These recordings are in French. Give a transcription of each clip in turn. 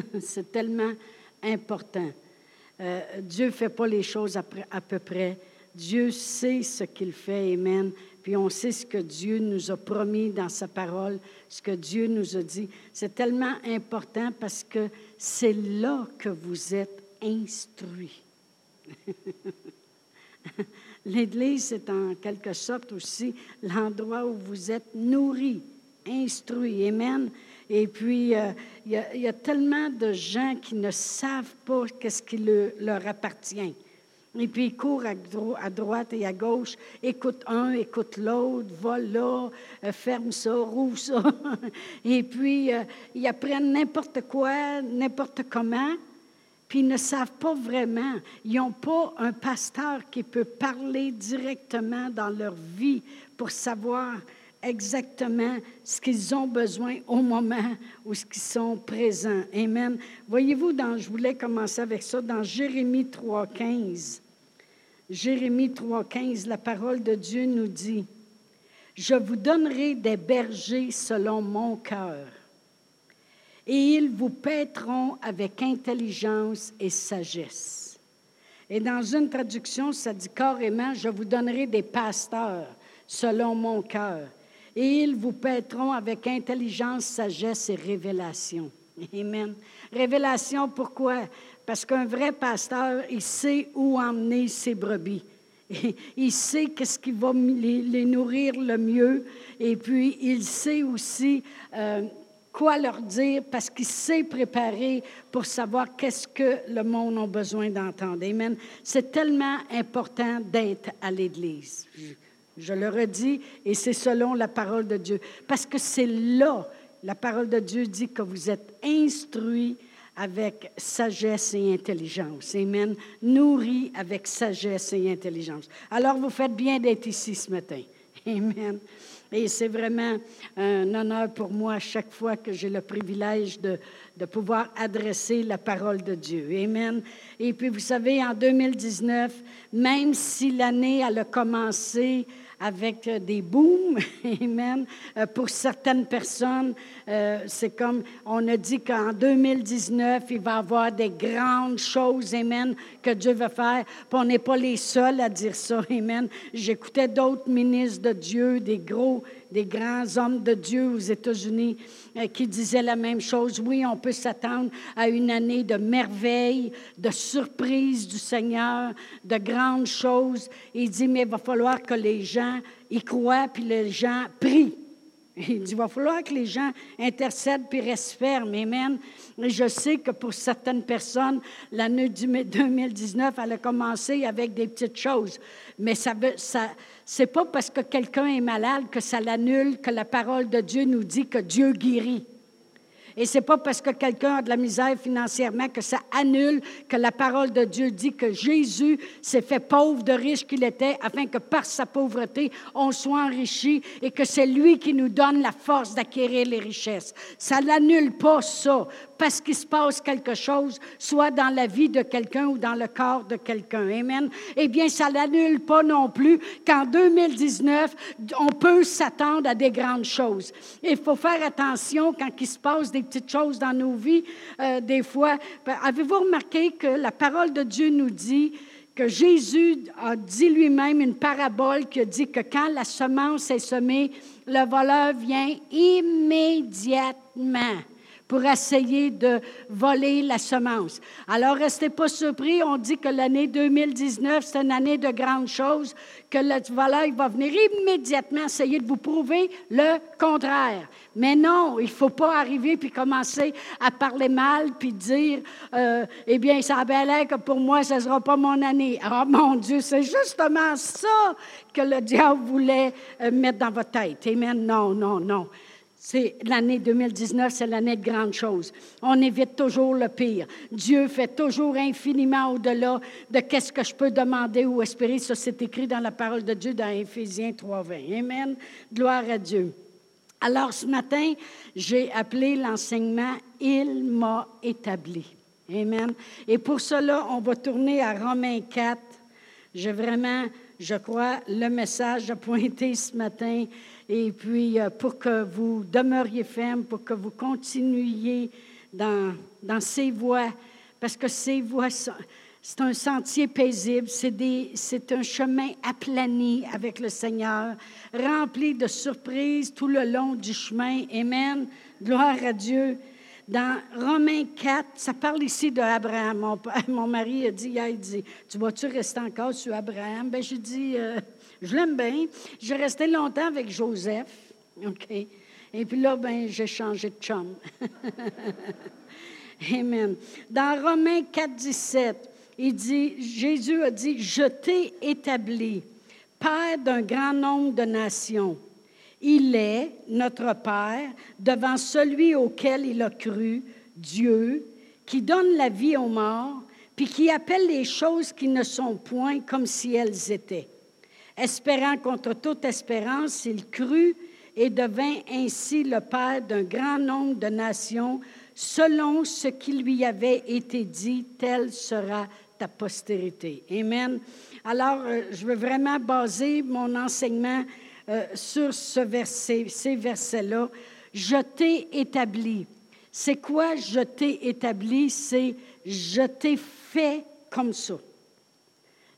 C'est tellement important. Euh, Dieu ne fait pas les choses à, à, peu près. Dieu sait ce qu'il fait, Amen. Puis on sait ce que Dieu nous a promis dans sa parole, ce que Dieu nous a dit. C'est tellement important parce que c'est là que vous êtes instruits. L'Église, c'est en quelque sorte aussi l'endroit où vous êtes nourris, instruits. Amen. Et puis, euh, il y, a tellement de gens qui ne savent pas qu'est-ce qui leur appartient. Et puis, ils courent à, droite et à gauche, écoutent un, écoutent l'autre, va là, euh, ça, rouvre ça. et puis, euh, ils apprennent n'importe quoi, n'importe comment, puis ils ne savent pas vraiment. Ils n'ont pas un pasteur qui peut parler directement dans leur vie pour savoir exactement ce qu'ils ont besoin au moment où ils sont présents. Amen. Voyez-vous, je voulais commencer avec ça, dans Jérémie 3.15. Jérémie 3.15, la parole de Dieu nous dit, Je vous donnerai des bergers selon mon cœur, et ils vous paîtront avec intelligence et sagesse. Et dans une traduction, ça dit carrément, Je vous donnerai des pasteurs selon mon cœur et ils vous paîtront avec intelligence, sagesse et révélation. Amen. Révélation, pourquoi? Parce qu'un vrai pasteur, il sait où emmener ses brebis. Il sait qu'est-ce qui va les, nourrir le mieux. Et puis, il sait aussi euh, quoi leur dire parce qu'il sait préparer pour savoir qu'est-ce que le monde a besoin d'entendre. Amen. C'est tellement important d'être à l'Église. Je le redis, et c'est selon la parole de Dieu. Parce que c'est là, la parole de Dieu dit que vous êtes instruits avec sagesse et intelligence. Amen. Nourris avec sagesse et intelligence. Alors, vous faites bien d'être ici ce matin. Amen. Et c'est vraiment un honneur pour moi à chaque fois que j'ai le privilège de, de pouvoir adresser la parole de Dieu. Amen. Et puis, vous savez, en 2019, même si l'année a commencé avec euh, des booms, amen. Euh, pour certaines personnes, euh, c'est comme on a dit qu'en 2019, il va y avoir des grandes choses, amen, que Dieu va faire. Puis on n'est pas les seuls à dire ça, amen. J'écoutais d'autres ministres de Dieu, des gros des grands hommes de Dieu aux États-Unis euh, qui disaient la même chose. Oui, on peut s'attendre à une année de merveilles, de surprises du Seigneur, de grandes choses. Il dit, mais il va falloir que les gens y croient, puis les gens prient. Il dit, il va falloir que les gens intercèdent puis restent fermes. Amen. Et je sais que pour certaines personnes, l'année 2019, elle a commencé avec des petites choses. Mais ça veut, c'est pas parce que quelqu'un est malade que ça l'annule, que la parole de Dieu nous dit que Dieu guérit. Et c'est pas parce que quelqu'un a de la misère financièrement que ça annule que la parole de Dieu dit que Jésus s'est fait pauvre de riche qu'il était afin que par sa pauvreté, on soit enrichi et que c'est lui qui nous donne la force d'acquérir les richesses. Ça n'annule pas ça parce qu'il se passe quelque chose, soit dans la vie de quelqu'un ou dans le corps de quelqu'un. Amen. Eh bien, ça n'annule pas non plus qu'en 2019, on peut s'attendre à des grandes choses. Il faut faire attention quand il se passe des petites choses dans nos vies. Euh, des fois, avez-vous remarqué que la parole de Dieu nous dit que Jésus a dit lui-même une parabole qui dit que quand la semence est semée, le voleur vient immédiatement? Pour essayer de voler la semence. Alors, restez pas surpris, on dit que l'année 2019, c'est une année de grandes choses, que le voleur va venir immédiatement essayer de vous prouver le contraire. Mais non, il ne faut pas arriver puis commencer à parler mal puis dire, euh, eh bien, ça a l'air que pour moi, ce ne sera pas mon année. Oh mon Dieu, c'est justement ça que le diable voulait euh, mettre dans votre tête. Amen. Non, non, non. C'est l'année 2019, c'est l'année de grandes choses. On évite toujours le pire. Dieu fait toujours infiniment au-delà de qu'est-ce que je peux demander ou espérer. Ça, c'est écrit dans la parole de Dieu dans Éphésiens 3.20. Amen. Gloire à Dieu. Alors, ce matin, j'ai appelé l'enseignement Il m'a établi. Amen. Et pour cela, on va tourner à Romains 4. J'ai vraiment, je crois, le message à pointer ce matin et puis, euh, pour que vous demeuriez ferme, pour que vous continuiez dans, dans ses voies, parce que ses voies, c'est un sentier paisible, c'est un chemin aplani avec le Seigneur, rempli de surprises tout le long du chemin. Amen. Gloire à Dieu. Dans Romains 4, ça parle ici d'Abraham. Mon, mon mari a dit, dit, tu vas-tu rester encore sur Abraham? Ben, j'ai dit, euh, je l'aime bien. J'ai resté longtemps avec Joseph. OK? Et puis là, ben, j'ai changé de chum. Amen. Dans Romains 4, 17, il dit, Jésus a dit, je t'ai établi, Père d'un grand nombre de nations. Il est notre Père devant celui auquel il a cru, Dieu, qui donne la vie aux morts, puis qui appelle les choses qui ne sont point comme si elles étaient. Espérant contre toute espérance, il crut et devint ainsi le Père d'un grand nombre de nations, selon ce qui lui avait été dit, telle sera ta postérité. Amen. Alors, euh, je veux vraiment baser mon enseignement euh, sur ce verset, ces versets-là. Je t'ai établi. C'est quoi je t'ai établi? C'est je t'ai fait comme ça.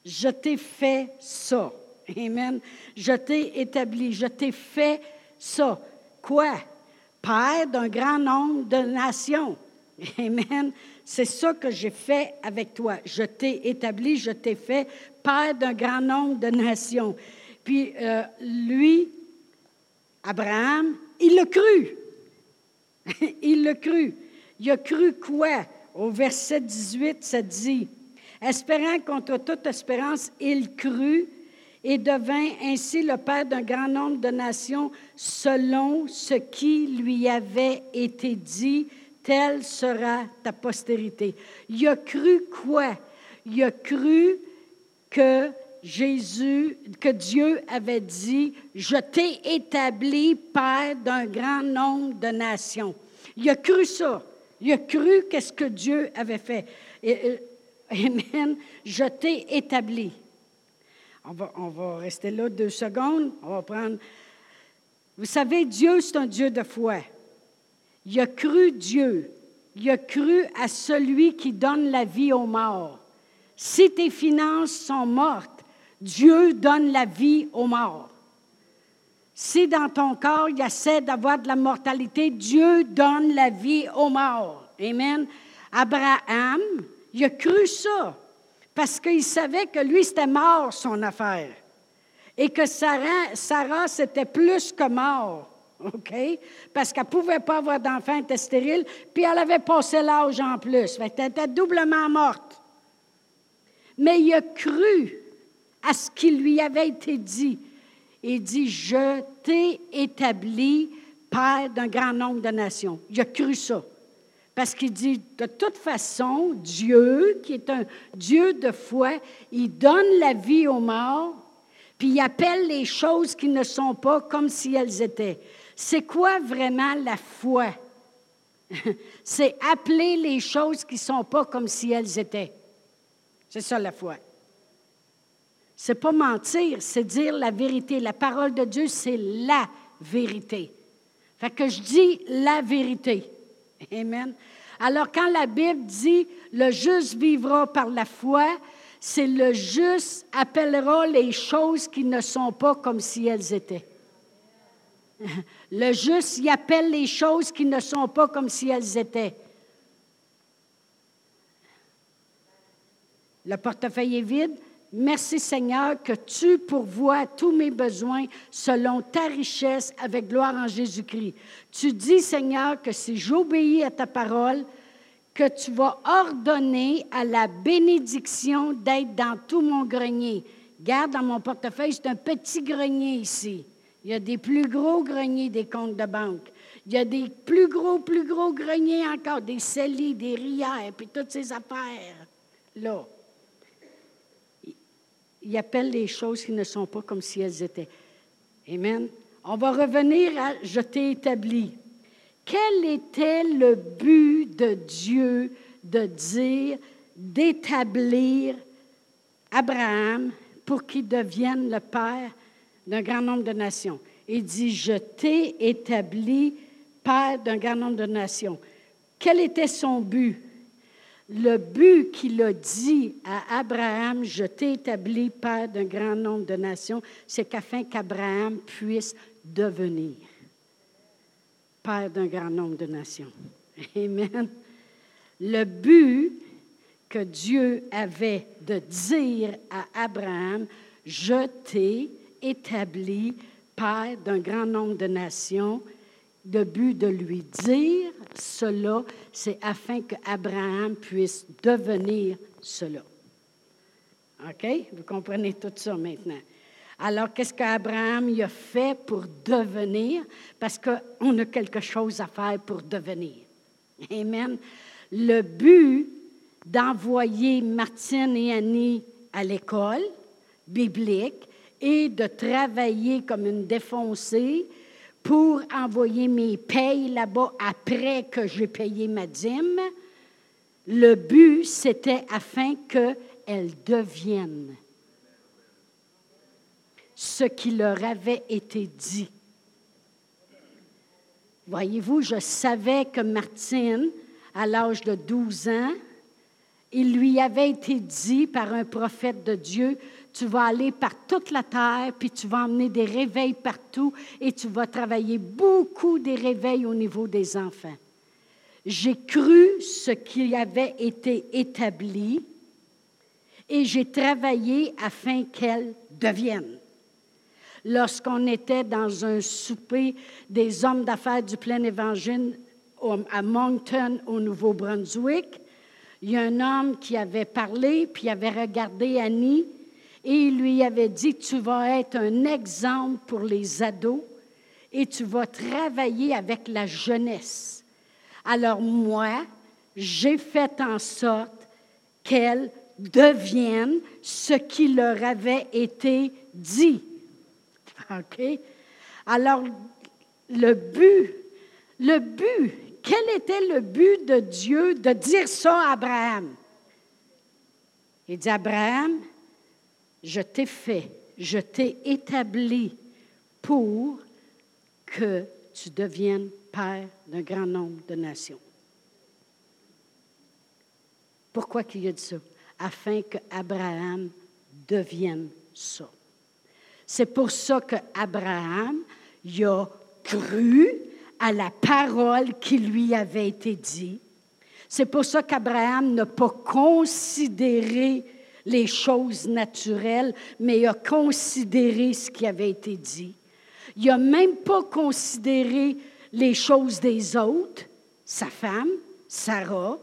Je t'ai fait ça. Amen. Je t'ai établi, je t'ai fait ça. Quoi? Père d'un grand nombre de nations. Amen. C'est ça que j'ai fait avec toi. Je t'ai établi, je t'ai fait Père d'un grand nombre de nations. Puis euh, lui, Abraham, il l'a cru. il l'a cru. Il a cru quoi? Au verset 18, ça dit, espérant contre toute espérance, il crut et devint ainsi le père d'un grand nombre de nations selon ce qui lui avait été dit, telle sera ta postérité. Il a cru quoi? Il a cru que Jésus, que Dieu avait dit, je t'ai établi père d'un grand nombre de nations. Il a cru ça. Il a cru qu'est-ce que Dieu avait fait. Et, amen. Je t'ai établi. On va, on va rester là deux secondes. On va prendre. Vous savez, Dieu, c'est un Dieu de foi. Il a cru Dieu. Il a cru à celui qui donne la vie aux morts. Si tes finances sont mortes, Dieu donne la vie aux morts. Si dans ton corps, il essaie d'avoir de la mortalité, Dieu donne la vie aux morts. Amen. Abraham, il a cru ça parce qu'il savait que lui, c'était mort, son affaire. Et que Sarah, Sarah c'était plus que mort. OK? Parce qu'elle ne pouvait pas avoir d'enfant, elle était stérile, puis elle avait passé l'âge en plus. Elle était doublement morte. Mais il a cru à ce qui lui avait été dit. Il dit, je t'ai établi père d'un grand nombre de nations. Il a cru ça. Parce qu'il dit, de toute façon, Dieu, qui est un Dieu de foi, il donne la vie aux morts, puis il appelle les choses qui ne sont pas comme si elles étaient. C'est quoi vraiment la foi? C'est appeler les choses qui ne sont pas comme si elles étaient. C'est ça la foi. C'est pas mentir, c'est dire la vérité. La parole de Dieu, c'est la vérité. Fait que je dis la vérité. Amen. Alors, quand la Bible dit le juste vivra par la foi, c'est le juste appellera les choses qui ne sont pas comme si elles étaient. Le juste y appelle les choses qui ne sont pas comme si elles étaient. Le portefeuille est vide, Merci Seigneur que tu pourvois tous mes besoins selon ta richesse avec gloire en Jésus-Christ. Tu dis Seigneur que si j'obéis à ta parole, que tu vas ordonner à la bénédiction d'être dans tout mon grenier. Garde dans mon portefeuille, c'est un petit grenier ici. Il y a des plus gros greniers des comptes de banque. Il y a des plus gros, plus gros greniers encore, des celliers, des rières, puis toutes ces affaires là il appelle les choses qui ne sont pas comme si elles étaient. Amen. On va revenir à Je t'ai établi. Quel était le but de Dieu de dire, d'établir Abraham pour qu'il devienne le père d'un grand nombre de nations? Il dit, je t'ai établi père d'un grand nombre de nations. Quel était son but? Le but qu'il a dit à Abraham, je t'ai établi père d'un grand nombre de nations, c'est qu'afin qu'Abraham puisse devenir père d'un grand nombre de nations. Amen. Le but que Dieu avait de dire à Abraham, je t'ai établi père d'un grand nombre de nations, le but de lui dire cela, c'est afin qu'Abraham puisse devenir cela. OK? Vous comprenez tout ça maintenant. Alors, qu'est-ce qu'Abraham a fait pour devenir? Parce qu'on a quelque chose à faire pour devenir. Amen. Le but d'envoyer Martine et Annie à l'école biblique et de travailler comme une défoncée pour envoyer mes payes là-bas après que j'ai payé ma dîme. Le but, c'était afin qu'elles deviennent ce qui leur avait été dit. Voyez-vous, je savais que Martine, à l'âge de 12 ans, il lui avait été dit par un prophète de Dieu, tu vas aller par toute la terre, puis tu vas emmener des réveils partout et tu vas travailler beaucoup des réveils au niveau des enfants. J'ai cru ce qui avait été établi et j'ai travaillé afin qu'elle devienne. Lorsqu'on était dans un souper des hommes d'affaires du plein évangile à Moncton, au Nouveau-Brunswick, il y a un homme qui avait parlé, puis avait regardé Annie, et il lui avait dit, tu vas être un exemple pour les ados et tu vas travailler avec la jeunesse. Alors moi, j'ai fait en sorte qu'elle devienne ce qui leur avait été dit. OK? Alors, le but, le but, quel était le but de Dieu de dire ça à Abraham? Il dit, Abraham, je t'ai fait, je t'ai établi pour que tu deviennes père d'un grand nombre de nations. Pourquoi qu'il a dit ça? Afin que Abraham devienne ça. C'est pour ça qu'Abraham y a cru à la parole qui lui avait été dite. C'est pour ça qu'Abraham n'a pas considéré les choses naturelles, mais il a considéré ce qui avait été dit. Il n'a même pas considéré les choses des autres, sa femme, Sarah,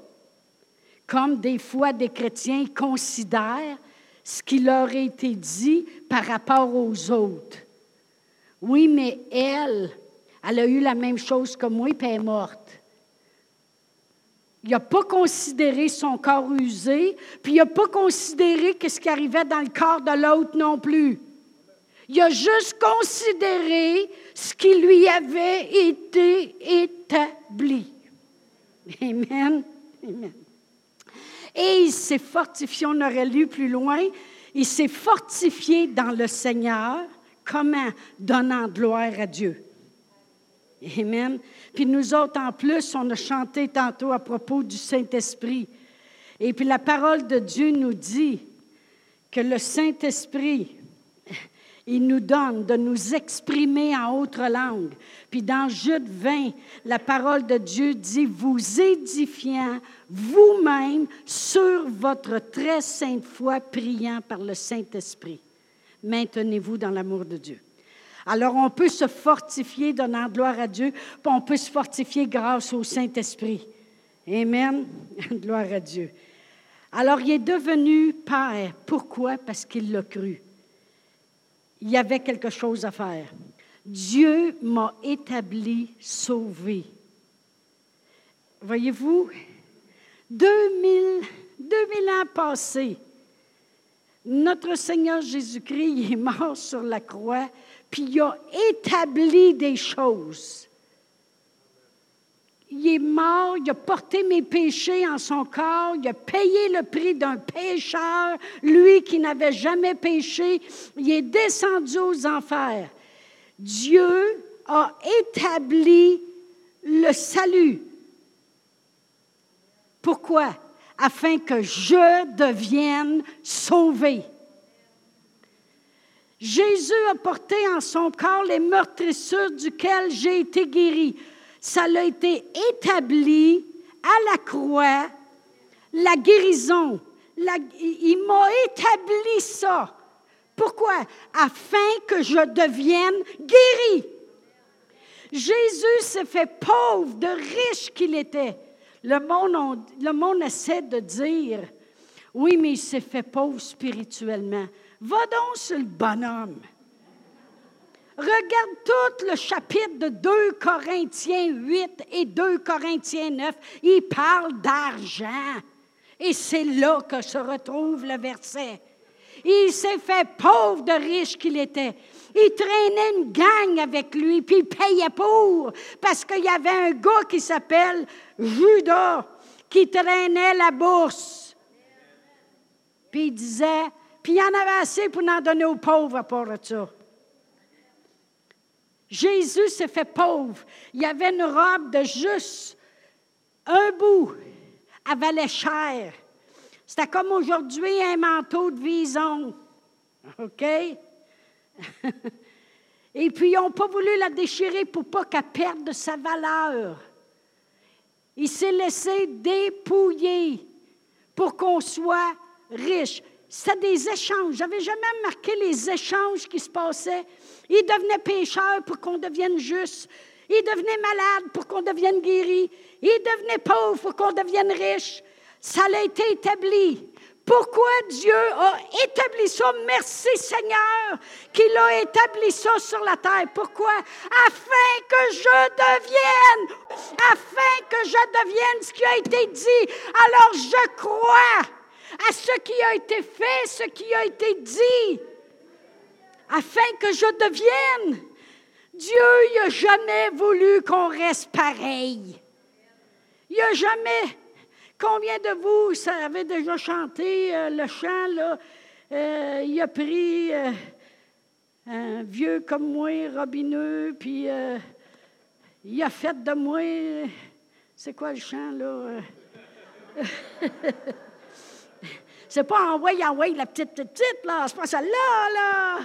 comme des fois des chrétiens considèrent ce qui leur a été dit par rapport aux autres. Oui, mais elle, elle a eu la même chose que moi, puis elle est morte. Il n'a pas considéré son corps usé, puis il n'a pas considéré ce qui arrivait dans le corps de l'autre non plus. Il a juste considéré ce qui lui avait été établi. Amen. Amen. Et il s'est fortifié, on aurait lu plus loin, il s'est fortifié dans le Seigneur. Comment? Donnant gloire à Dieu. Amen. Puis nous autres, en plus, on a chanté tantôt à propos du Saint-Esprit. Et puis la parole de Dieu nous dit que le Saint-Esprit, il nous donne de nous exprimer en autre langue. Puis dans Jude 20, la parole de Dieu dit, vous édifiant vous-même sur votre très sainte foi, priant par le Saint-Esprit. Maintenez-vous dans l'amour de Dieu. Alors, on peut se fortifier donnant gloire à Dieu, puis on peut se fortifier grâce au Saint-Esprit. Amen. gloire à Dieu. Alors, il est devenu Père. Pourquoi? Parce qu'il l'a cru. Il y avait quelque chose à faire. Dieu m'a établi sauvé. Voyez-vous, 2000, 2000 ans passés, notre Seigneur Jésus-Christ est mort sur la croix puis il a établi des choses. Il est mort, il a porté mes péchés en son corps, il a payé le prix d'un pécheur, lui qui n'avait jamais péché, il est descendu aux enfers. Dieu a établi le salut. Pourquoi? Afin que je devienne sauvé. Jésus a porté en son corps les meurtrissures duquel j'ai été guéri. Ça l'a été établi à la croix, la guérison. il m'a établi ça. Pourquoi? Afin que je devienne guéri. Jésus s'est fait pauvre, de riche qu'il était. Le monde, le monde essaie de dire, oui, mais il s'est fait pauvre spirituellement. Va donc sur le bonhomme. Regarde tout le chapitre de 2 Corinthiens 8 et 2 Corinthiens 9. Il parle d'argent. Et c'est là que se retrouve le verset. Il s'est fait pauvre de riche qu'il était. Il traînait une gang avec lui, puis il payait pour, parce qu'il y avait un gars qui s'appelle Judas, qui traînait la bourse. Puis il disait, puis il y en avait assez pour en donner aux pauvres à part ça. Jésus s'est fait pauvre. Il avait une robe de juste un bout, avalait cher. C'était comme aujourd'hui un manteau de vison. OK? Et puis, ils n'ont pas voulu la déchirer pour pas qu'elle perde de sa valeur. Il s'est laissé dépouiller pour qu'on soit riche. C'était des échanges. J'avais jamais remarqué les échanges qui se passaient. Il devenait pécheur pour qu'on devienne juste. Il devenait malade pour qu'on devienne guéri. Il devenait pauvre pour qu'on devienne riche. Ça a été établi. Pourquoi Dieu a établi ça? Merci Seigneur qu'il a établi ça sur la terre. Pourquoi? Afin que je devienne, afin que je devienne ce qui a été dit. Alors je crois à ce qui a été fait, ce qui a été dit, afin que je devienne. Dieu n'a jamais voulu qu'on reste pareil. Il n'a jamais Combien de vous avez déjà chanté euh, le chant, là? Euh, il a pris euh, un vieux comme moi, robineux, puis il a fait de moi. C'est quoi le chant, là? C'est pas envoyer, envoyer la petite, petite, là. C'est pas celle-là, là.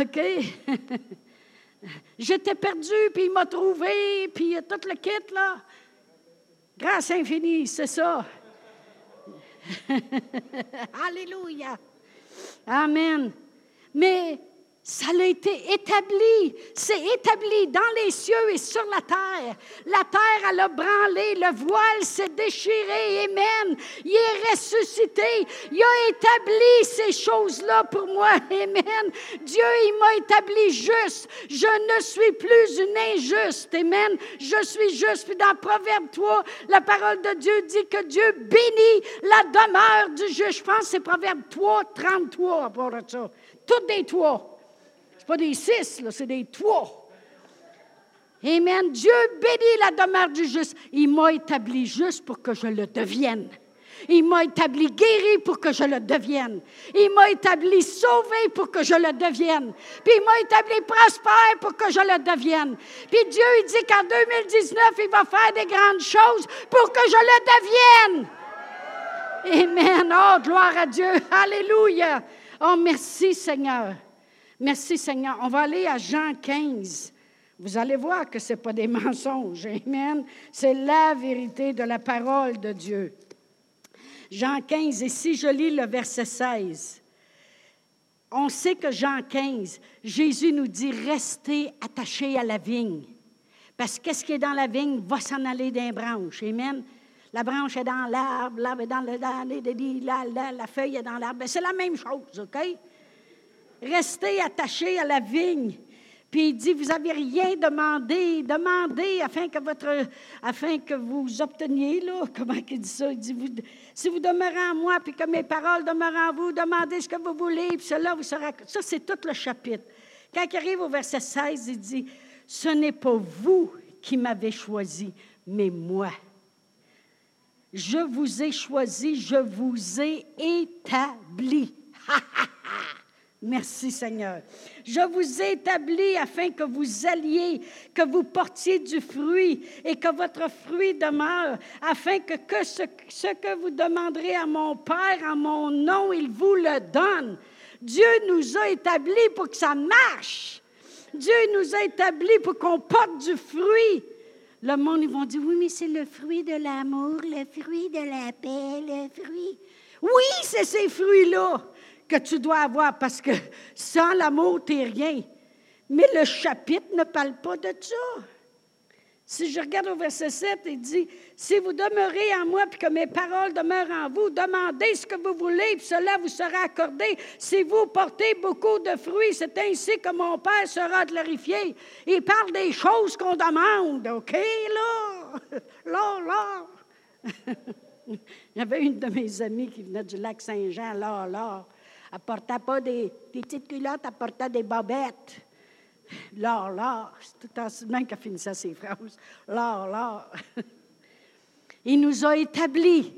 OK? J'étais perdu, puis il m'a trouvé, puis tout le kit, là. Grâce infinie, c'est ça. Alléluia. Amen. Mais ça a été établi. C'est établi dans les cieux et sur la terre. La terre, elle a branlé. Le voile s'est déchiré. Amen. Il est ressuscité. Il a établi ces choses-là pour moi. Amen. Dieu, il m'a établi juste. Je ne suis plus une injuste. Amen. Je suis juste. Puis dans Proverbe 3, la parole de Dieu dit que Dieu bénit la demeure du juste. Je pense que c'est Proverbe 3, 33 pour ça. Toutes des trois pas des six, c'est des trois. Amen. Dieu bénit la demeure du juste. Il m'a établi juste pour que je le devienne. Il m'a établi guéri pour que je le devienne. Il m'a établi sauvé pour que je le devienne. Puis il m'a établi prospère pour que je le devienne. Puis Dieu, il dit qu'en 2019, il va faire des grandes choses pour que je le devienne. Amen. Oh, gloire à Dieu. Alléluia. Oh, merci Seigneur. Merci Seigneur. On va aller à Jean 15. Vous allez voir que ce n'est pas des mensonges. Amen. C'est la vérité de la parole de Dieu. Jean 15, et si je lis le verset 16, on sait que Jean 15, Jésus nous dit restez attachés à la vigne. Parce que qu'est-ce qui est dans la vigne va s'en aller d'un branche. Amen. La branche est dans l'arbre, l'arbre est dans le, la, la, la, feuille est dans l'arbre. Ben, c'est la même chose, OK? Restez attachés à la vigne. Puis il dit, vous n'avez rien demandé, demandez afin que, votre, afin que vous obteniez, là, comment il dit ça? Il dit, si vous demeurez en moi, puis que mes paroles demeurent en vous, demandez ce que vous voulez, puis cela vous sera... Ça, c'est tout le chapitre. Quand il arrive au verset 16, il dit, ce n'est pas vous qui m'avez choisi, mais moi. Je vous ai choisi, je vous ai établi. Merci Seigneur. Je vous ai établi afin que vous alliez, que vous portiez du fruit et que votre fruit demeure, afin que, ce, ce que vous demanderez à mon Père en mon nom, il vous le donne. Dieu nous a établis pour que ça marche. Dieu nous a établis pour qu'on porte du fruit. Le monde, ils vont dire, oui, mais c'est le fruit de l'amour, le fruit de la paix, le fruit. Oui, c'est ces fruits-là que tu dois avoir parce que sans l'amour, tu n'es rien. Mais le chapitre ne parle pas de ça. Si je regarde au verset 7, il dit, si vous demeurez en moi puis que mes paroles demeurent en vous, demandez ce que vous voulez, puis cela vous sera accordé. Si vous portez beaucoup de fruits, c'est ainsi que mon Père sera glorifié. Il parle des choses qu'on demande, OK, là? Là, là? Il y avait une de mes amies qui venait du lac Saint-Jean, là, là. Elle portait pas des, petites culottes, elle portait des bobettes. Là, là, c'est tout en même qu'elle finissait ses phrases. Là, là. Il nous a établis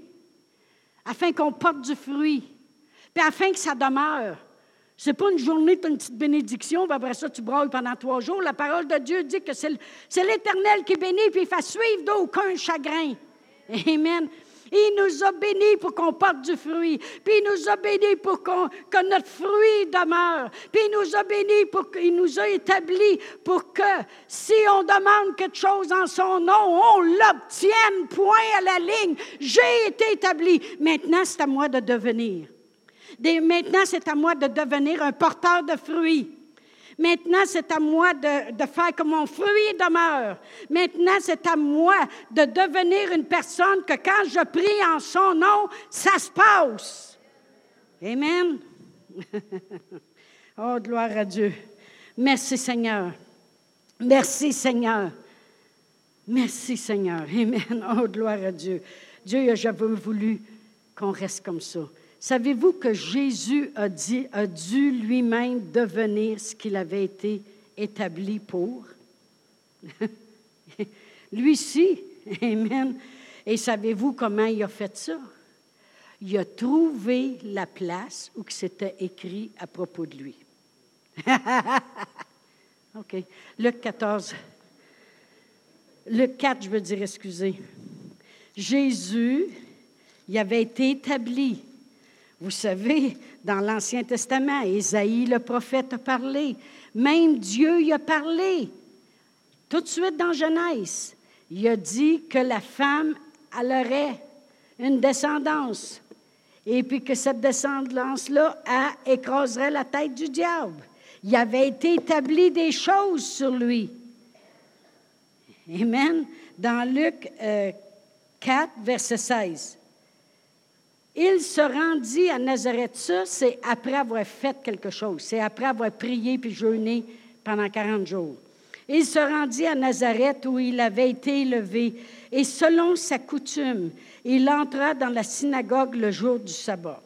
afin qu'on porte du fruit, puis afin que ça demeure. C'est pas une journée, tu une petite bénédiction, puis après ça, tu brailles pendant trois jours. La parole de Dieu dit que c'est l'Éternel qui bénit, puis il fait suivre d'aucun chagrin. Amen. Il nous a bénis pour qu'on porte du fruit. Puis il nous a bénis pour que notre fruit demeure. Puis il nous a bénis pour qu'il nous a établis pour que si on demande quelque chose en son nom, on l'obtienne. Point à la ligne. J'ai été établi. Maintenant, c'est à moi de devenir. maintenant, c'est à moi de devenir un porteur de fruits. Maintenant, c'est à moi de, faire que mon fruit demeure. Maintenant, c'est à moi de devenir une personne que quand je prie en son nom, ça se passe. Amen. oh, gloire à Dieu. Merci Seigneur. Merci Seigneur. Merci Seigneur. Amen. Oh, gloire à Dieu. Dieu, j'avais voulu qu'on reste comme ça. Savez-vous que Jésus a, dû lui-même devenir ce qu'il avait été établi pour? Lui-ci, Amen. Et savez-vous comment il a fait ça? Il a trouvé la place où c'était écrit à propos de lui. OK. Luc 14. Luc 4, je veux dire, excusez. Jésus, il avait été établi vous savez, dans l'Ancien Testament, Ésaïe, le prophète, a parlé. Même Dieu y a parlé. Tout de suite dans Genèse, il a dit que la femme, elle aurait une descendance. Et puis que cette descendance-là écraserait la tête du diable. Il avait été établi des choses sur lui. Amen. Dans Luc 4, euh, verset 16. Il se rendit à Nazareth. Ça, c'est après avoir fait quelque chose. C'est après avoir prié puis jeûné pendant 40 jours. Il se rendit à Nazareth où il avait été élevé. Et selon sa coutume, il entra dans la synagogue le jour du sabbat.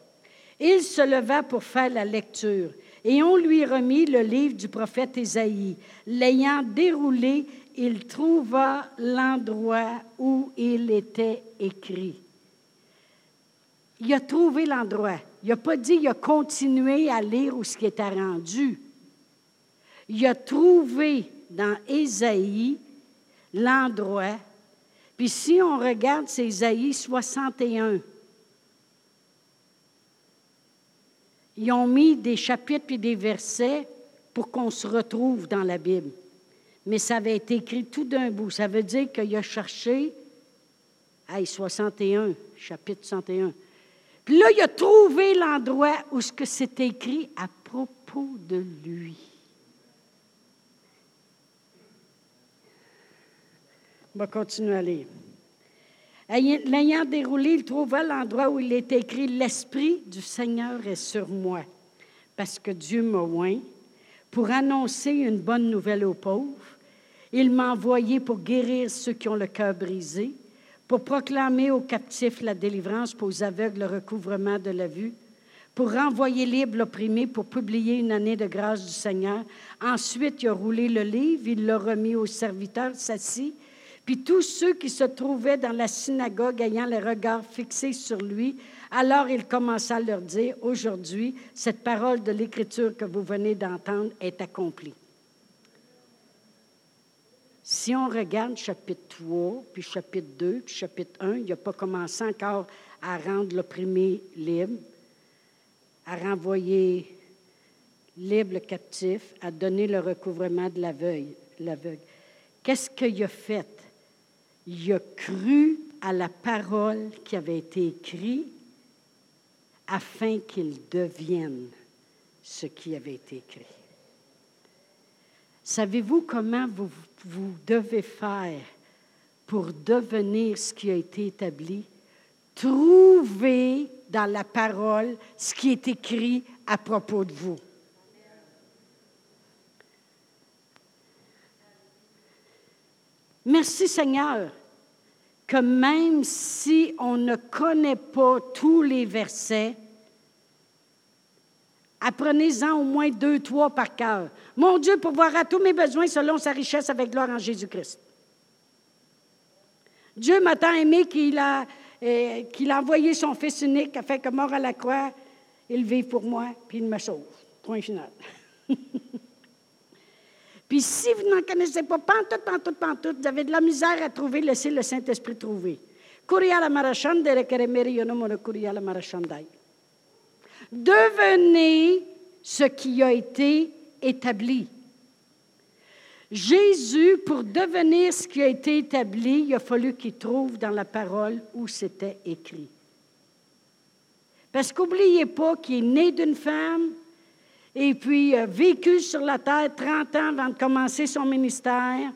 Il se leva pour faire la lecture. Et on lui remit le livre du prophète Ésaïe. L'ayant déroulé, il trouva l'endroit où il était écrit il a trouvé l'endroit. Il n'a pas dit il a continué à lire où ce qui était rendu. Il a trouvé dans Ésaïe l'endroit. Puis si on regarde, c'est Ésaïe 61. Ils ont mis des chapitres et des versets pour qu'on se retrouve dans la Bible. Mais ça avait été écrit tout d'un bout. Ça veut dire qu'il a cherché, hey, 61, chapitre 61. Puis là, il a trouvé l'endroit où ce que c'est écrit à propos de lui. On va continuer à lire. L'ayant déroulé, il trouva l'endroit où il est écrit L'Esprit du Seigneur est sur moi, parce que Dieu m'a oint pour annoncer une bonne nouvelle aux pauvres. Il m'a envoyé pour guérir ceux qui ont le cœur brisé, pour proclamer aux captifs la délivrance, pour aux aveugles le recouvrement de la vue, pour renvoyer libre l'opprimé, pour publier une année de grâce du Seigneur. Ensuite, il a roulé le livre, il l'a remis au serviteur, s'assit, Puis tous ceux qui se trouvaient dans la synagogue ayant les regards fixés sur lui, alors il commença à leur dire, aujourd'hui, cette parole de l'Écriture que vous venez d'entendre est accomplie. Si on regarde chapitre 3, puis chapitre 2, puis chapitre 1, il n'a pas commencé encore à rendre l'opprimé libre, à renvoyer libre le captif, à donner le recouvrement de l'aveugle. Qu'est-ce qu'il a fait? Il a cru à la parole qui avait été écrite afin qu'il devienne ce qui avait été écrit. Savez-vous comment vous, vous devez faire pour devenir ce qui a été établi? Trouvez dans la parole ce qui est écrit à propos de vous. Merci Seigneur que même si on ne connaît pas tous les versets, apprenez-en au moins deux, trois par cœur. Mon Dieu pourvoira tous mes besoins selon sa richesse avec gloire en Jésus-Christ. Dieu m'a tant aimé qu'il a, euh, a envoyé son Fils unique afin que mort à la croix, il vive pour moi, puis il me sauve. Point final. Puis si vous n'en connaissez pas, pantoute, pantoute, pantoute, vous avez de la misère à trouver, laissez le Saint-Esprit trouver. Devenez ce qui a été établi. Jésus, pour devenir ce qui a été établi, il a fallu qu'il trouve dans la parole où c'était écrit. Parce qu'oubliez pas qu'il est né d'une femme, et puis a vécu sur la terre 30 ans avant de commencer son ministère.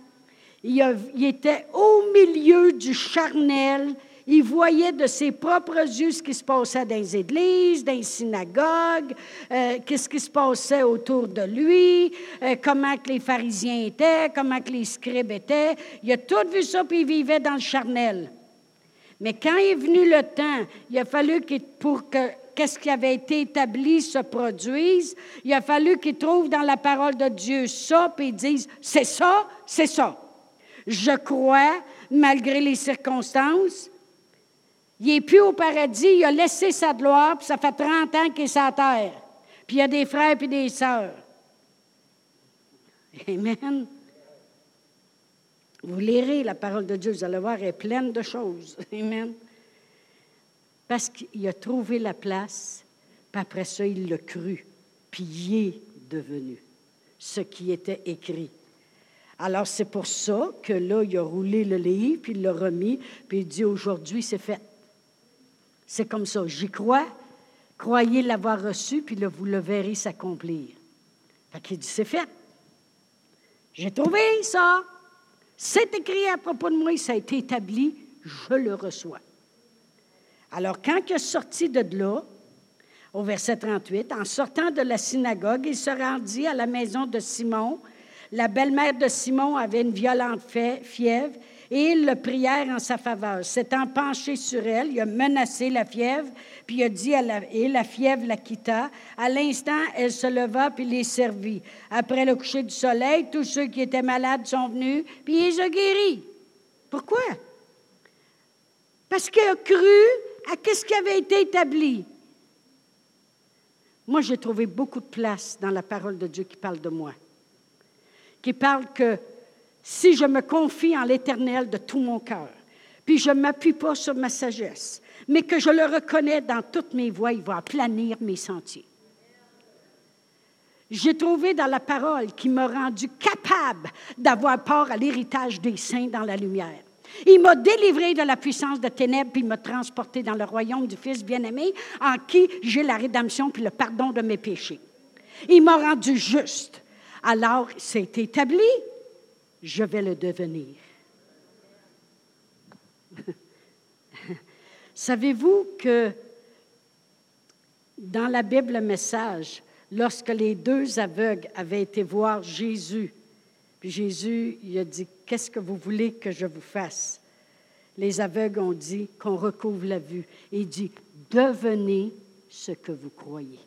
Il, était au milieu du charnel. Il voyait de ses propres yeux ce qui se passait dans les églises, dans les synagogues, euh, qu'est-ce qui se passait autour de lui, euh, comment que les pharisiens étaient, comment que les scribes étaient. Il a tout vu ça, puis il vivait dans le charnel. Mais quand est venu le temps, il a fallu que, pour que qu'est-ce qui avait été établi se produise, il a fallu qu'ils trouvent dans la parole de Dieu ça, puis ils disent, c'est ça, c'est ça. Je crois, malgré les circonstances. Il n'est plus au paradis, il a laissé sa gloire, puis ça fait 30 ans qu'il est sur terre. Puis il y a des frères et des sœurs. Amen. Vous lirez la parole de Dieu, vous allez voir, elle est pleine de choses. Amen parce qu'il a trouvé la place, puis après ça, il l'a cru, puis il est devenu ce qui était écrit. Alors, c'est pour ça que là, il a roulé le livre, puis il l'a remis, puis il dit aujourd'hui, c'est fait. C'est comme ça. J'y crois. Croyez l'avoir reçu, puis vous le verrez s'accomplir. Fait qu'il dit c'est fait. J'ai trouvé ça. C'est écrit à propos de moi, ça a été établi, je le reçois. Alors, quand il est sorti de là, au verset 38, en sortant de la synagogue, il se rendit à la maison de Simon. La belle-mère de Simon avait une violente fièvre et le prièrent en sa faveur. S'étant penché sur elle, il a menacé la fièvre, puis il a dit à la, et la fièvre la quitta. À l'instant, elle se leva puis les servit. Après le coucher du soleil, tous ceux qui étaient malades sont venus, puis ils ont guéri. Pourquoi? Parce qu'il a cru à ce qui avait été établi. Moi, j'ai trouvé beaucoup de place dans la parole de Dieu qui parle de moi, qui parle que si je me confie en l'Éternel de tout mon cœur, puis je ne m'appuie pas sur ma sagesse, mais que je le reconnais dans toutes mes voies, il va aplanir mes sentiers. J'ai trouvé dans la parole qui m'a rendu capable d'avoir part à l'héritage des saints dans la lumière. Il m'a délivré de la puissance de ténèbres, puis il m'a transporté dans le royaume du Fils bien-aimé, en qui j'ai la rédemption puis le pardon de mes péchés. Il m'a rendu juste. Alors, c'est établi, je vais le devenir. Savez-vous que dans la Bible, le message, lorsque les deux aveugles avaient été voir Jésus Jésus, il a dit, qu'est-ce que vous voulez que je vous fasse? Les aveugles ont dit qu'on recouvre la vue. Et il dit, devenez ce que vous croyez.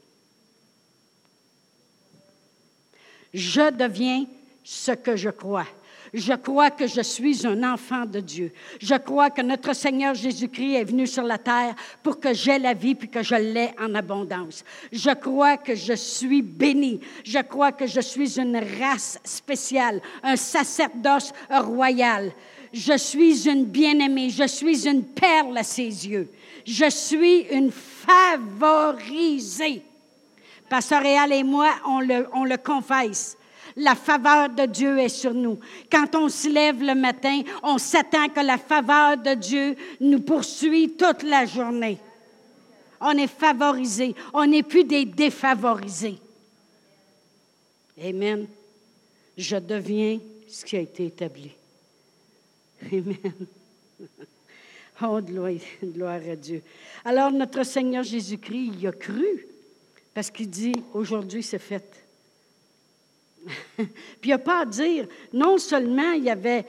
Je deviens ce que je crois. Je crois que je suis un enfant de Dieu. Je crois que notre Seigneur Jésus-Christ est venu sur la terre pour que j'aie la vie puis que je l'ai en abondance. Je crois que je suis béni. Je crois que je suis une race spéciale, un sacerdoce royal. Je suis une bien-aimée. Je suis une perle à ses yeux. Je suis une favorisée. Pasteur Réal et moi, on le, on le confesse. La faveur de Dieu est sur nous. Quand on se lève le matin, on s'attend que la faveur de Dieu nous poursuit toute la journée. On est favorisé. On n'est plus des défavorisés. Amen. Je deviens ce qui a été établi. Amen. Oh, gloire, à Dieu. Alors, notre Seigneur Jésus-Christ, il a cru, parce qu'il dit, aujourd'hui c'est fait. Puis il n'y a pas à dire, non seulement il avait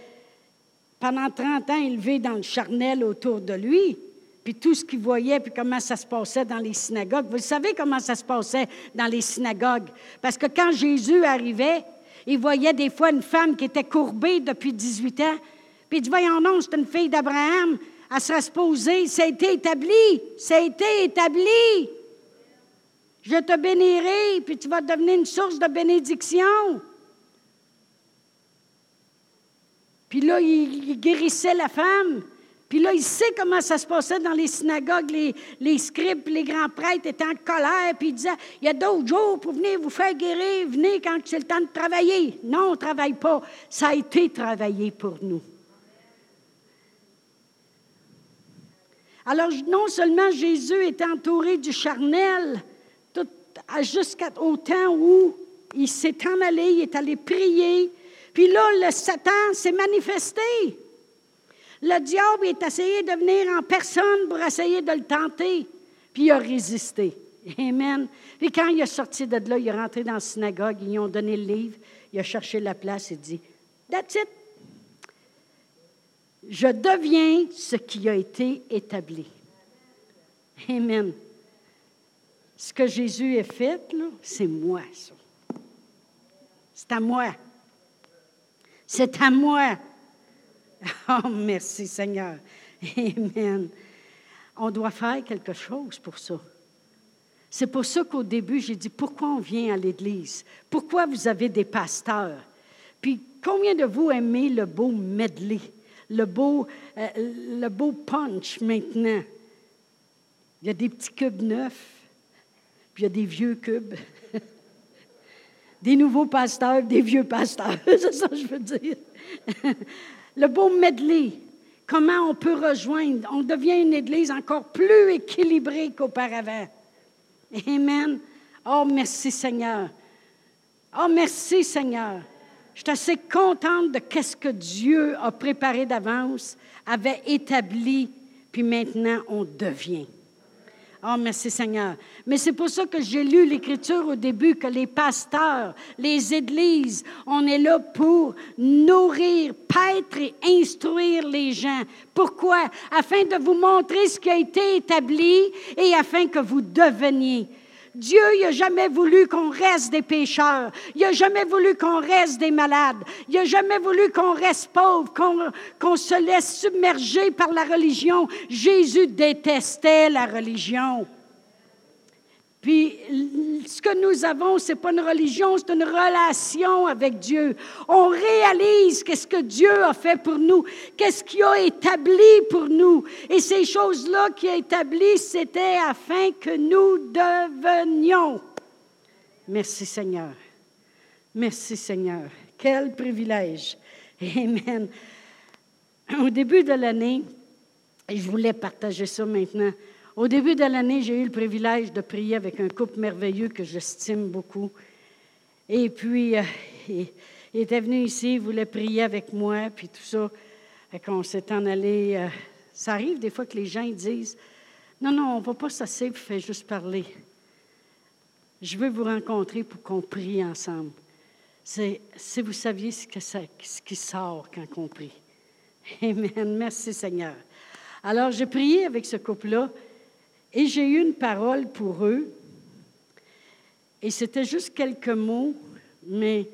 pendant 30 ans élevé dans le charnel autour de lui, puis tout ce qu'il voyait, puis comment ça se passait dans les synagogues. Vous savez comment ça se passait dans les synagogues? Parce que quand Jésus arrivait, il voyait des fois une femme qui était courbée depuis 18 ans, puis il dit, voyons non, c'est une fille d'Abraham, elle sera poser. Ça a été établi, ça a été établi. Je te bénirai, puis tu vas devenir une source de bénédiction. Puis là, il, guérissait la femme. Puis là, il sait comment ça se passait dans les synagogues. Les, scribes, les grands prêtres étaient en colère. Puis il disait, il y a d'autres jours pour venir vous faire guérir. Venez quand c'est le temps de travailler. Non, on ne travaille pas. Ça a été travaillé pour nous. Alors, non seulement Jésus est entouré du charnel, jusqu'au temps où il s'est en allé, il est allé prier. Puis là, le Satan s'est manifesté. Le diable est essayé de venir en personne pour essayer de le tenter. Puis il a résisté. Amen. Puis quand il est sorti de là, il est rentré dans la synagogue, ils lui ont donné le livre, il a cherché la place et dit That's it. Je deviens ce qui a été établi. Amen. Ce que Jésus a fait, c'est moi, ça. C'est à moi. C'est à moi. Oh, merci Seigneur. Amen. On doit faire quelque chose pour ça. C'est pour ça qu'au début, j'ai dit, pourquoi on vient à l'Église? Pourquoi vous avez des pasteurs? Puis combien de vous aimez le beau medley, le beau, euh, le beau punch maintenant? Il y a des petits cubes neufs, puis il y a des vieux cubes. des nouveaux pasteurs, des vieux pasteurs. C'est ça que je veux dire. Le beau medley. Comment on peut rejoindre? On devient une Église encore plus équilibrée qu'auparavant. Amen. Oh, merci Seigneur. Oh, merci Seigneur. Je suis assez contente de ce que Dieu a préparé d'avance, avait établi, puis maintenant on devient. Oh, merci Seigneur. Mais c'est pour ça que j'ai lu l'Écriture au début, que les pasteurs, les églises, on est là pour nourrir, paître et instruire les gens. Pourquoi? Afin de vous montrer ce qui a été établi et afin que vous deveniez. Dieu, n'a jamais voulu qu'on reste des pécheurs. Il n'a jamais voulu qu'on reste des malades. Il n'a jamais voulu qu'on reste pauvre, qu'on se laisse submerger par la religion. Jésus détestait la religion. Ce que nous avons, ce n'est pas une religion, c'est une relation avec Dieu. On réalise qu'est-ce que Dieu a fait pour nous, qu'est-ce qu'il a établi pour nous. Et ces choses-là qu'il a établies, c'était afin que nous devenions. Merci Seigneur. Merci Seigneur. Quel privilège. Amen. Au début de l'année, je voulais partager ça maintenant, au début de l'année, j'ai eu le privilège de prier avec un couple merveilleux que j'estime beaucoup. Et puis, euh, il, était venu ici, il voulait prier avec moi, puis tout ça. Et qu'on s'est en allé. Euh, ça arrive des fois que les gens disent Non, non, on ne va pas s'asseoir faire juste parler. Je veux vous rencontrer pour qu'on prie ensemble. C'est, si vous saviez ce, que ça, ce qui sort quand on prie. Amen. Merci Seigneur. Alors, j'ai prié avec ce couple-là. Et j'ai eu une parole pour eux. Et c'était juste quelques mots, mais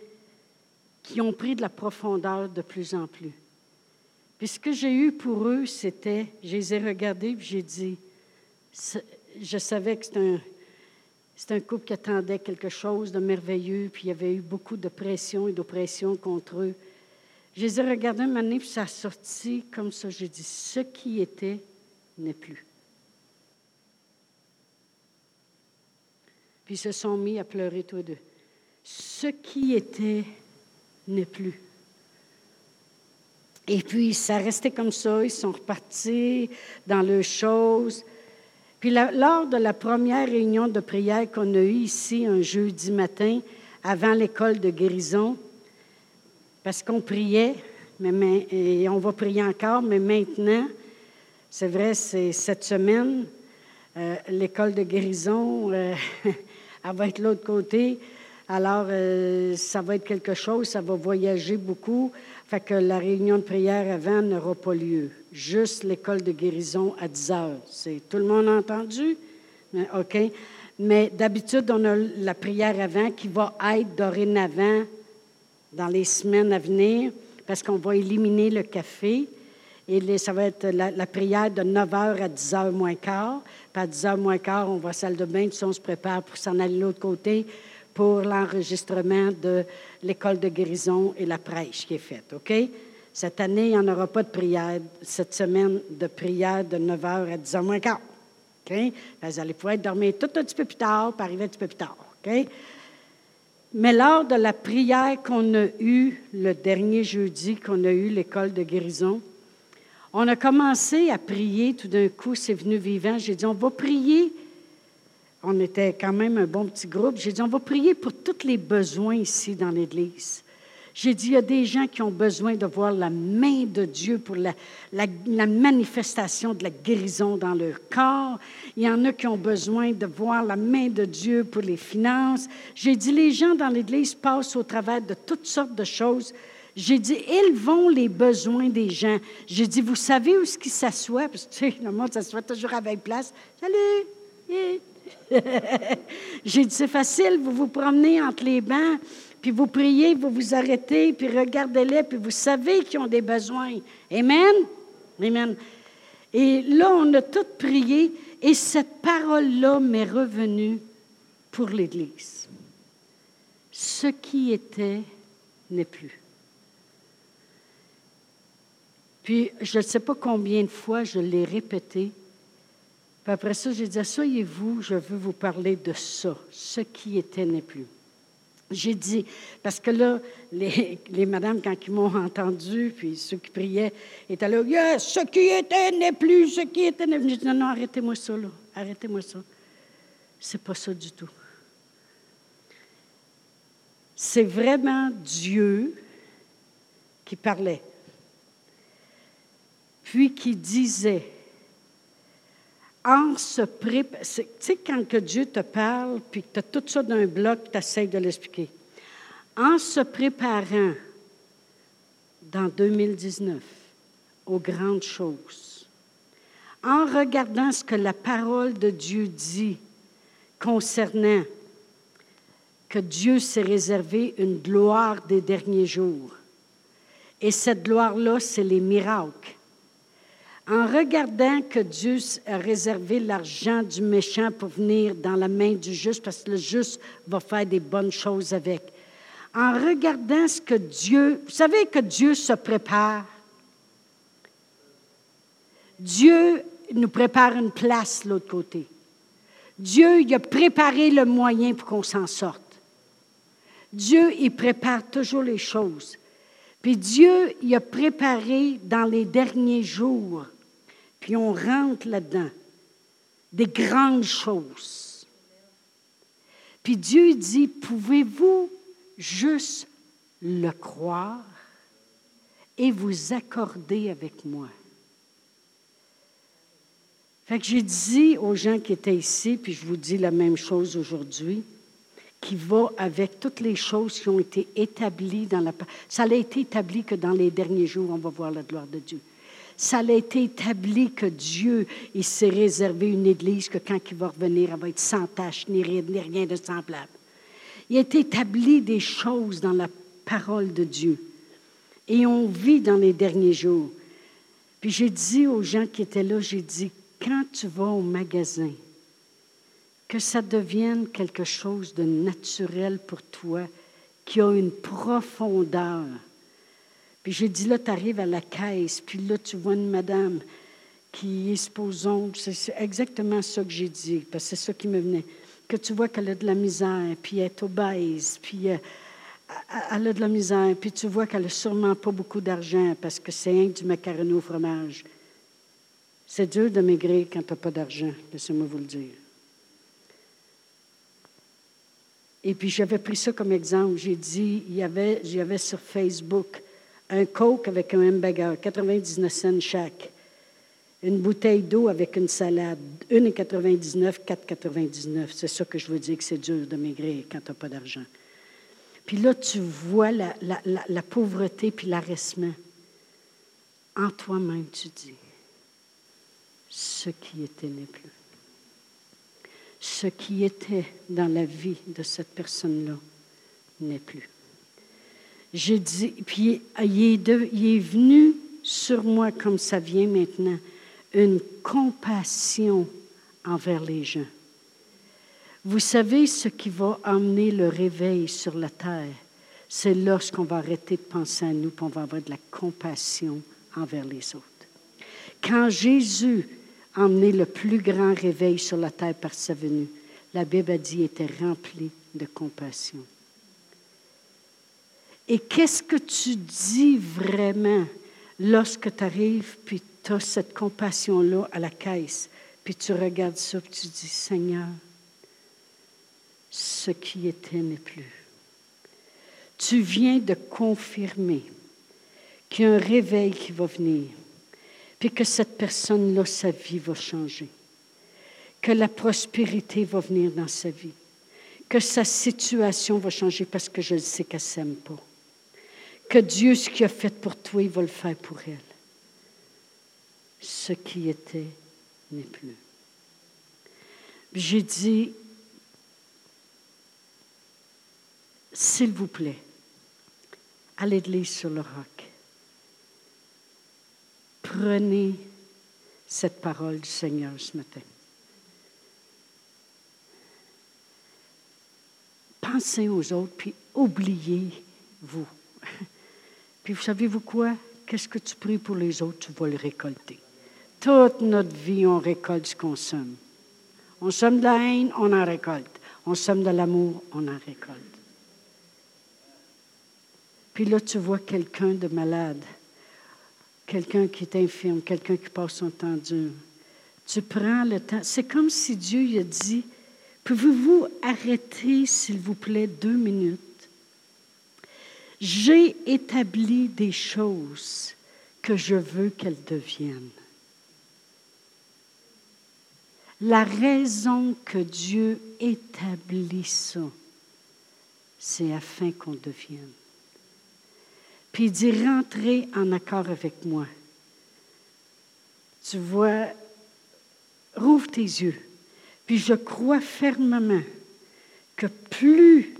qui ont pris de la profondeur de plus en plus. Puis ce que j'ai eu pour eux, c'était, je les ai regardés et j'ai dit, je savais que c'était un, un couple qui attendait quelque chose de merveilleux, puis il y avait eu beaucoup de pression et d'oppression contre eux. Je les ai regardés un moment puis ça a sorti comme ça. J'ai dit, ce qui était n'est plus. Puis ils se sont mis à pleurer tous deux. Ce qui était n'est plus. Et puis, ça restait comme ça. Ils sont repartis dans leurs choses. Puis lors de la première réunion de prière qu'on a eue ici un jeudi matin, avant l'école de guérison, parce qu'on priait, mais, et on va prier encore, mais maintenant, c'est vrai, c'est cette semaine, euh, l'école de guérison, euh, elle va être l'autre côté. Alors, euh, ça va être quelque chose, ça va voyager beaucoup. Fait que la réunion de prière avant n'aura pas lieu. Juste l'école de guérison à 10 heures. C'est tout le monde entendu? OK. Mais d'habitude, on a la prière avant qui va être dorénavant dans les semaines à venir parce qu'on va éliminer le café. Et ça va être la, prière de 9 h à 10 h moins quart. Puis à 10 h moins quart, on va à la salle de bain, on se prépare pour s'en aller de l'autre côté pour l'enregistrement de l'école de guérison et la prêche qui est faite. OK? Cette année, il n'y en aura pas de prière, cette semaine de prière de 9h à 10h moins quart. OK? Vous allez pouvoir dormir tout un petit peu plus tard, puis arriver un petit peu plus tard. OK? Mais lors de la prière qu'on a eue le dernier jeudi, qu'on a eu l'école de guérison, on a commencé à prier tout d'un coup, c'est venu vivant. J'ai dit, on va prier on était quand même un bon petit groupe. J'ai dit, on va prier pour tous les besoins ici dans l'Église. J'ai dit, il y a des gens qui ont besoin de voir la main de Dieu pour la, manifestation de la guérison dans leur corps. Il y en a qui ont besoin de voir la main de Dieu pour les finances. J'ai dit, les gens dans l'Église passent au travers de toutes sortes de choses. J'ai dit, ils vont les besoins des gens. J'ai dit, vous savez où est-ce qu'ils s'assoient? Parce que, le monde s'assoit toujours à 20 places. Salut! J'ai dit, c'est facile, vous vous promenez entre les bancs, puis vous priez, vous vous arrêtez, puis regardez-les, puis vous savez qu'ils ont des besoins. Amen? Amen. Et là, on a tout prié, et cette parole-là m'est revenue pour l'Église. Ce qui était n'est plus. Puis, je ne sais pas combien de fois je l'ai répété, après ça, j'ai dit, asseyez-vous, je veux vous parler de ça. Ce qui était n'est plus. J'ai dit, parce que là, les, les madames, quand ils m'ont entendu, puis ceux qui priaient, étaient là, yes, ce qui était n'est plus, ce qui était n'est plus. J'ai dit, non, non, arrêtez-moi ça, là. Arrêtez-moi ça. C'est pas ça du tout. C'est vraiment Dieu qui parlait, puis qui disait, en se préparant, tu sais, quand que Dieu te parle, puis que tu as tout ça d'un bloc, tu essaies de l'expliquer. En se préparant dans 2019 aux grandes choses, en regardant ce que la parole de Dieu dit concernant que Dieu s'est réservé une gloire des derniers jours. Et cette gloire-là, c'est les miracles en regardant que Dieu a réservé l'argent du méchant pour venir dans la main du juste, parce que le juste va faire des bonnes choses avec. En regardant ce que Dieu, vous savez que Dieu se prépare? Dieu nous prépare une place de l'autre côté. Dieu, il a préparé le moyen pour qu'on s'en sorte. Dieu, il prépare toujours les choses. Puis Dieu, il a préparé dans les derniers jours puis on rentre là-dedans. Des grandes choses. Puis Dieu dit, pouvez-vous juste le croire et vous accorder avec moi? Fait que j'ai dit aux gens qui étaient ici, puis je vous dis la même chose aujourd'hui, qui va avec toutes les choses qui ont été établies dans la... Ça a été établi que dans les derniers jours, on va voir la gloire de Dieu ça a été établi que Dieu, il s'est réservé une Église que quand il va revenir, elle va être sans tache, ni ni rien de semblable. Il a été établi des choses dans la parole de Dieu. Et on vit dans les derniers jours. Puis j'ai dit aux gens qui étaient là, j'ai dit, quand tu vas au magasin, que ça devienne quelque chose de naturel pour toi, qui a une profondeur. J'ai dit, là, tu arrives à la caisse, puis là, tu vois une madame qui est supposons, c'est exactement ça que j'ai dit, parce que c'est ça qui me venait, que tu vois qu'elle a de la misère, puis elle est obèse, puis euh, elle a de la misère, puis tu vois qu'elle n'a sûrement pas beaucoup d'argent parce que c'est un du macaroni au fromage. C'est dur de maigrir quand tu n'as pas d'argent, laissez-moi vous le dire. Et puis j'avais pris ça comme exemple. J'ai dit, il y avait, il y avait sur Facebook un Coke avec un hamburger, 99 cents chaque une bouteille d'eau avec une salade, 1,99, 4,99. C'est ça que je veux dire que c'est dur de maigrir quand tu n'as pas d'argent. Puis là, tu vois la, pauvreté puis l'arrêtement. En toi-même, tu dis, ce qui était n'est plus. Ce qui était dans la vie de cette personne-là n'est plus. J'ai dit, puis il est, venu sur moi comme ça vient maintenant une compassion envers les gens. Vous savez ce qui va amener le réveil sur la terre? C'est lorsqu'on va arrêter de penser à nous, et on va avoir de la compassion envers les autres. Quand Jésus a amené le plus grand réveil sur la terre par sa venue, la Bible a dit était rempli de compassion. Et qu'est-ce que tu dis vraiment lorsque tu arrives puis tu as cette compassion-là à la caisse, puis tu regardes ça, puis tu dis, Seigneur, ce qui était n'est plus. Tu viens de confirmer qu'il y a un réveil qui va venir, puis que cette personne-là, sa vie va changer, que la prospérité va venir dans sa vie, que sa situation va changer parce que je sais qu'elle ne s'aime pas, que Dieu, ce qu'il a fait pour toi, il va le faire pour elle ce qui était n'est plus. J'ai dit, s'il vous plaît, allez de sur le roc. Prenez cette parole du Seigneur ce matin. Pensez aux autres, puis oubliez-vous. Puis vous savez-vous quoi? Qu'est-ce que tu pries pour les autres, tu vas le récolter. Toute notre vie, on récolte ce qu'on somme. On somme de la haine, on en récolte. On somme de l'amour, on en récolte. Puis là, tu vois quelqu'un de malade, quelqu'un qui est infirme, quelqu'un qui passe son temps dur. Tu prends le temps. C'est comme si Dieu lui a dit, pouvez-vous arrêter, s'il vous plaît, deux minutes? J'ai établi des choses que je veux qu'elles deviennent. La raison que Dieu établit ça, c'est afin qu'on devienne. Puis il dit, rentrez en accord avec moi. Tu vois, rouvre tes yeux. Puis je crois fermement que plus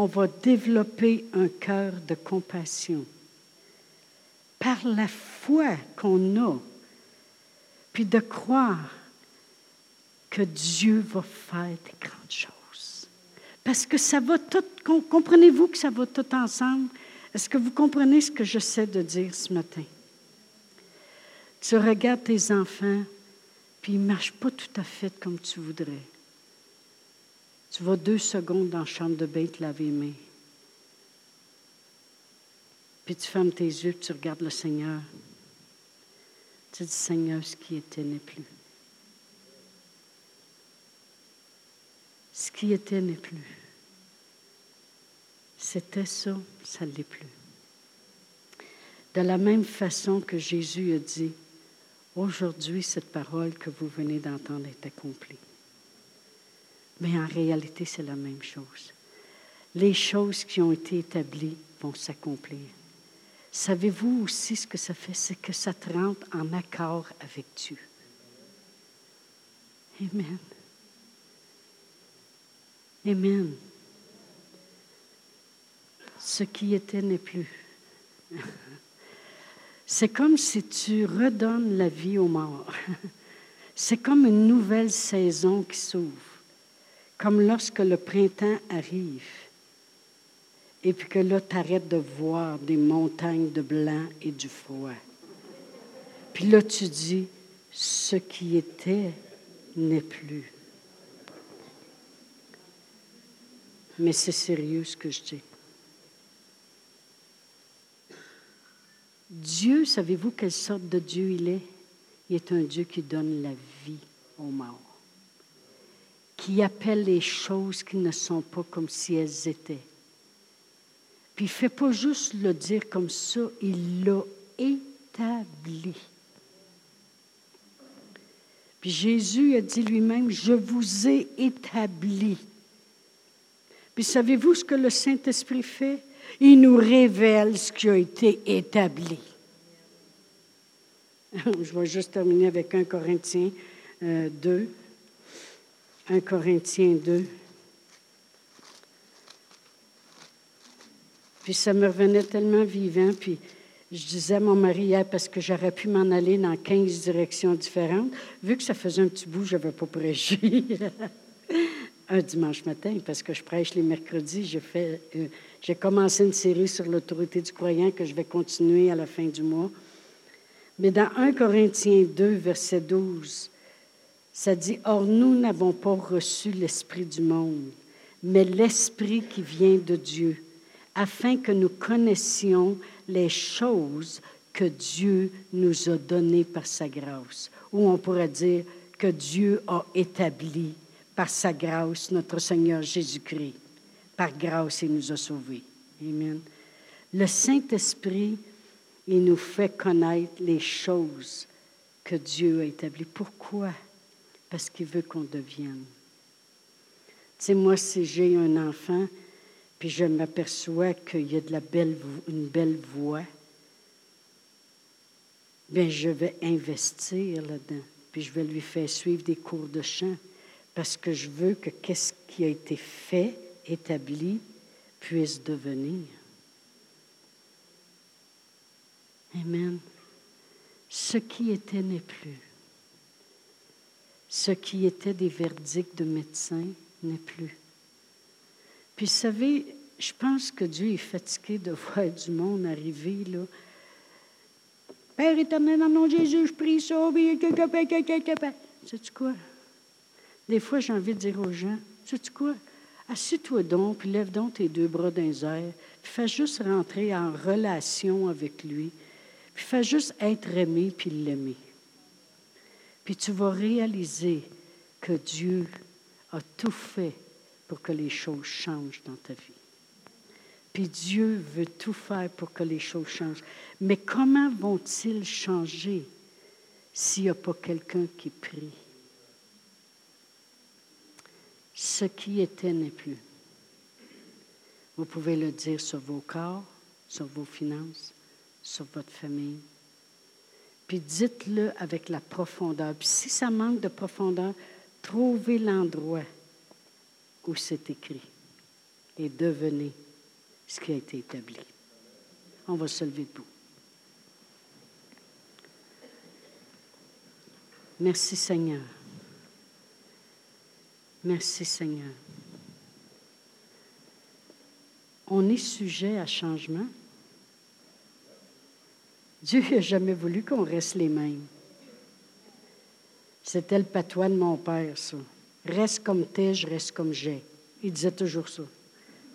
on va développer un cœur de compassion, par la foi qu'on a, puis de croire que Dieu va faire des grandes choses. Parce que ça va tout, comprenez-vous que ça va tout ensemble? Est-ce que vous comprenez ce que j'essaie de dire ce matin? Tu regardes tes enfants, puis ils ne marchent pas tout à fait comme tu voudrais. Tu vas deux secondes dans la chambre de bain te laver les mains. Puis tu fermes tes yeux, tu regardes le Seigneur. Tu dis, Seigneur, ce qui était n'est plus. Ce qui était n'est plus. C'était ça, ça ne l'est plus. De la même façon que Jésus a dit, aujourd'hui cette parole que vous venez d'entendre est accomplie. Mais en réalité, c'est la même chose. Les choses qui ont été établies vont s'accomplir. Savez-vous aussi ce que ça fait? C'est que ça te rentre en accord avec Dieu. Amen. Amen. Ce qui était n'est plus. C'est comme si tu redonnes la vie aux morts. C'est comme une nouvelle saison qui s'ouvre, comme lorsque le printemps arrive et puis que là, tu arrêtes de voir des montagnes de blanc et du froid. Puis là, tu dis, ce qui était n'est plus. Mais c'est sérieux ce que je dis. Dieu, savez-vous quelle sorte de Dieu il est? Il est un Dieu qui donne la vie aux morts, qui appelle les choses qui ne sont pas comme si elles étaient. Puis il ne fait pas juste le dire comme ça, il l'a établi. Puis Jésus a dit lui-même, je vous ai établi. Puis savez-vous ce que le Saint-Esprit fait? Il nous révèle ce qui a été établi. Je vais juste terminer avec 1 Corinthiens 2. 1 Corinthiens 2. Puis ça me revenait tellement vivant. Puis je disais à mon mari hier, parce que j'aurais pu m'en aller dans 15 directions différentes, vu que ça faisait un petit bout, je n'avais pas prêché un dimanche matin, parce que je prêche les mercredis. Euh, j'ai commencé une série sur l'autorité du croyant que je vais continuer à la fin du mois. Mais dans 1 Corinthiens 2, verset 12, ça dit, Or nous n'avons pas reçu l'Esprit du monde, mais l'Esprit qui vient de Dieu afin que nous connaissions les choses que Dieu nous a données par sa grâce. Ou on pourrait dire que Dieu a établi par sa grâce notre Seigneur Jésus-Christ. Par grâce, il nous a sauvés. Amen. Le Saint-Esprit, il nous fait connaître les choses que Dieu a établies. Pourquoi? Parce qu'il veut qu'on devienne. Tu sais, moi, si j'ai un enfant, puis je m'aperçois qu'il y a de la belle, une belle voix, bien, je vais investir là-dedans. Puis je vais lui faire suivre des cours de chant parce que je veux que qu'est-ce qui a été fait, établi, puisse devenir. Amen. Ce qui était n'est plus. Ce qui était des verdicts de médecins n'est plus. Puis, vous savez, je pense que Dieu est fatigué de voir du monde arriver, là. Père éternel, dans le nom de Jésus, je prie ça. Sais-tu quoi? Des fois, j'ai envie de dire aux gens, sais-tu quoi? Assieds-toi donc, puis lève donc tes deux bras les airs, puis fais juste rentrer en relation avec lui, puis fais juste être aimé, puis l'aimer. Puis tu vas réaliser que Dieu a tout fait pour que les choses changent dans ta vie. Puis Dieu veut tout faire pour que les choses changent. Mais comment vont-ils changer s'il n'y a pas quelqu'un qui prie? Ce qui était n'est plus. Vous pouvez le dire sur vos corps, sur vos finances, sur votre famille. Puis dites-le avec la profondeur. Puis si ça manque de profondeur, trouvez l'endroit où c'est écrit et devenez ce qui a été établi. On va se lever debout. Merci Seigneur. Merci Seigneur. On est sujet à changement. Dieu n'a jamais voulu qu'on reste les mêmes. C'était le patois de mon père, ça. Reste comme t'es, je reste comme j'ai. Il disait toujours ça.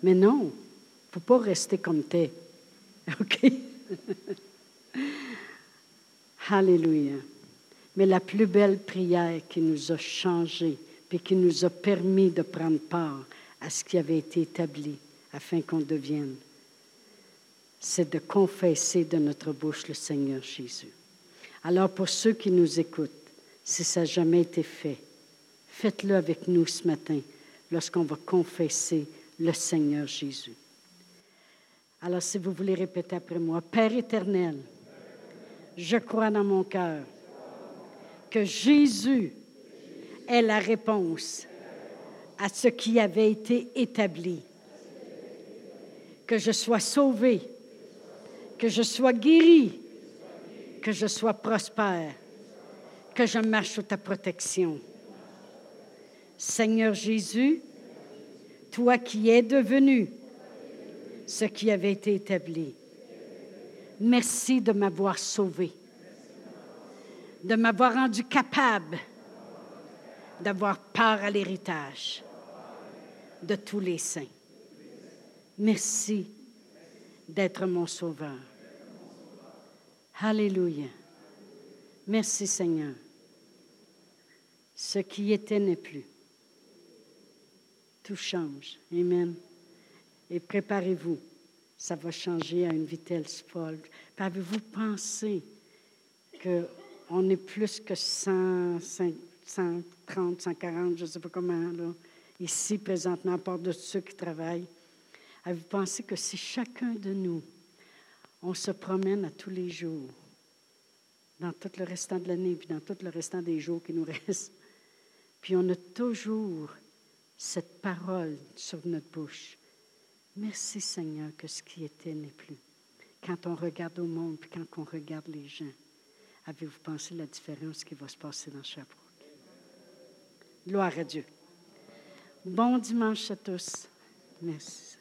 Mais non, il ne faut pas rester comme t'es. OK? Alléluia. Mais la plus belle prière qui nous a changé, puis qui nous a permis de prendre part à ce qui avait été établi afin qu'on devienne, c'est de confesser de notre bouche le Seigneur Jésus. Alors pour ceux qui nous écoutent, si ça n'a jamais été fait, Faites-le avec nous ce matin lorsqu'on va confesser le Seigneur Jésus. Alors si vous voulez répéter après moi, Père éternel, je crois dans mon cœur que Jésus est la réponse à ce qui avait été établi, que je sois sauvé, que je sois guéri, que je sois prospère, que je marche sous ta protection. Seigneur Jésus, toi qui es devenu ce qui avait été établi, merci de m'avoir sauvé, de m'avoir rendu capable d'avoir part à l'héritage de tous les saints. Merci d'être mon sauveur. Alléluia. Merci Seigneur. Ce qui était n'est plus. Tout change. Amen. Et préparez-vous. Ça va changer à une vitesse folle. Avez-vous pensé qu'on est plus que 130, 140, je ne sais pas comment, ici présentement, à part de ceux qui travaillent? Avez-vous pensé que si chacun de nous, on se promène à tous les jours, dans tout le restant de l'année, puis dans tout le restant des jours qui nous restent, puis on a toujours cette parole sur notre bouche. Merci Seigneur que ce qui était n'est plus. Quand on regarde au monde, puis quand on regarde les gens, avez-vous pensé la différence qui va se passer dans Sherbrooke? Gloire à Dieu. Bon dimanche à tous. Merci.